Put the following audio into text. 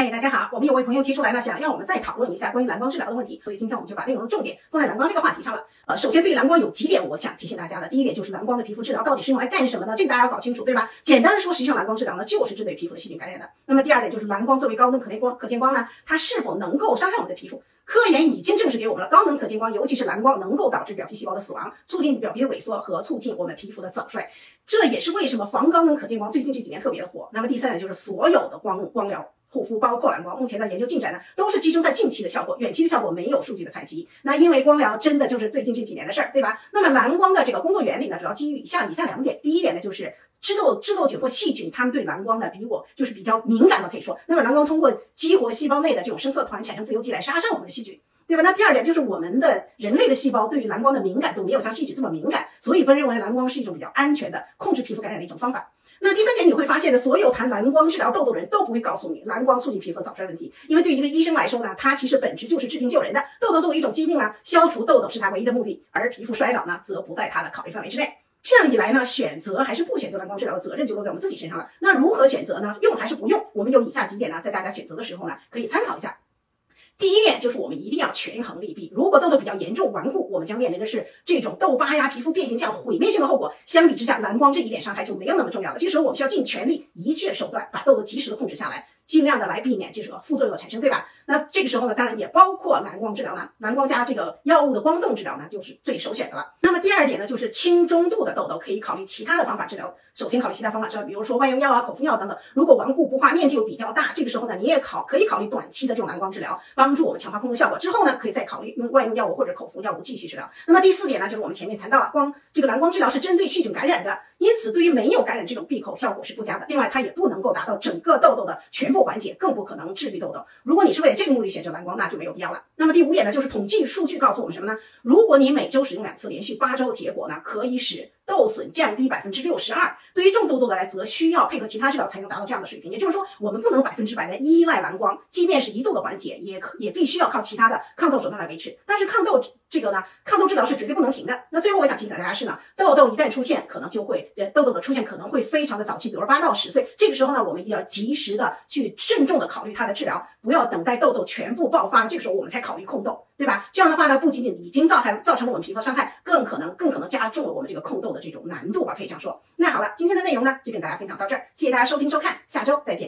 嘿，大家好，我们有位朋友提出来了，想让我们再讨论一下关于蓝光治疗的问题，所以今天我们就把内容的重点放在蓝光这个话题上了。呃，首先对于蓝光有几点我想提醒大家的，第一点就是蓝光的皮肤治疗到底是用来干什么的，这个大家要搞清楚，对吧？简单的说，实际上蓝光治疗呢就是针对皮肤的细菌感染的。那么第二点就是蓝光作为高能可见光，可见光呢，它是否能够伤害我们的皮肤？科研已经证实给我们了，高能可见光，尤其是蓝光，能够导致表皮细胞的死亡，促进表皮的萎缩和促进我们皮肤的早衰。这也是为什么防高能可见光最近这几年特别的火。那么第三点就是所有的光光疗。护肤包括蓝光，目前的研究进展呢，都是集中在近期的效果，远期的效果没有数据的采集。那因为光疗真的就是最近这几年的事儿，对吧？那么蓝光的这个工作原理呢，主要基于以下以下两点。第一点呢，就是致痘致痘菌或细菌，它们对蓝光呢比我就是比较敏感的，可以说。那么蓝光通过激活细胞内的这种声色团产生自由基来杀伤我们的细菌，对吧？那第二点就是我们的人类的细胞对于蓝光的敏感度没有像细菌这么敏感，所以被认为蓝光是一种比较安全的控制皮肤感染的一种方法。那第三点，你会发现呢，所有谈蓝光治疗痘痘的人都不会告诉你蓝光促进皮肤早衰问题，因为对于一个医生来说呢，它其实本质就是治病救人的。痘痘作为一种疾病呢，消除痘痘是他唯一的目的，而皮肤衰老呢，则不在他的考虑范围之内。这样一来呢，选择还是不选择蓝光治疗的责任就落在我们自己身上了。那如何选择呢？用还是不用？我们有以下几点呢，在大家选择的时候呢，可以参考一下。第一点就是我们一定要权衡利弊。如果痘痘比较严重顽固，我们将面临的是这种痘疤呀、皮肤变形这样毁灭性的后果。相比之下，蓝光这一点伤害就没有那么重要了。这时候我们需要尽全力、一切手段把痘痘及时的控制下来。尽量的来避免这个副作用的产生，对吧？那这个时候呢，当然也包括蓝光治疗呢，蓝光加这个药物的光动治疗呢，就是最首选的了。那么第二点呢，就是轻中度的痘痘可以考虑其他的方法治疗。首先考虑其他方法治疗，比如说外用药啊、口服药等等。如果顽固不化、面积又比较大，这个时候呢，你也考可以考虑短期的这种蓝光治疗，帮助我们强化控制效果。之后呢，可以再考虑用外用药物或者口服药物继续治疗。那么第四点呢，就是我们前面谈到了光这个蓝光治疗是针对细菌感染的，因此对于没有感染这种闭口效果是不佳的。另外，它也不能够达到整个痘痘的全部缓解，更不可。能治愈痘痘。如果你是为了这个目的选择蓝光，那就没有必要了。那么第五点呢，就是统计数据告诉我们什么呢？如果你每周使用两次，连续八周，结果呢可以使痘损降低百分之六十二。对于重痘痘的来，则需要配合其他治疗才能达到这样的水平。也就是说，我们不能百分之百的依赖蓝光，即便是一度的缓解，也可也必须要靠其他的抗痘手段来维持。但是抗痘这个呢，抗痘治疗是绝对不能停的。那最后我想提醒大家是呢，痘痘一旦出现，可能就会痘痘的出现可能会非常的早期，比如八到十岁。这个时候呢，我们一定要及时的去慎重的考虑它的治疗。不要等待痘痘全部爆发了，这个时候我们才考虑控痘，对吧？这样的话呢，不仅仅已经造害造成了我们皮肤伤害，更可能更可能加重了我们这个控痘的这种难度吧，可以这样说。那好了，今天的内容呢就跟大家分享到这儿，谢谢大家收听收看，下周再见。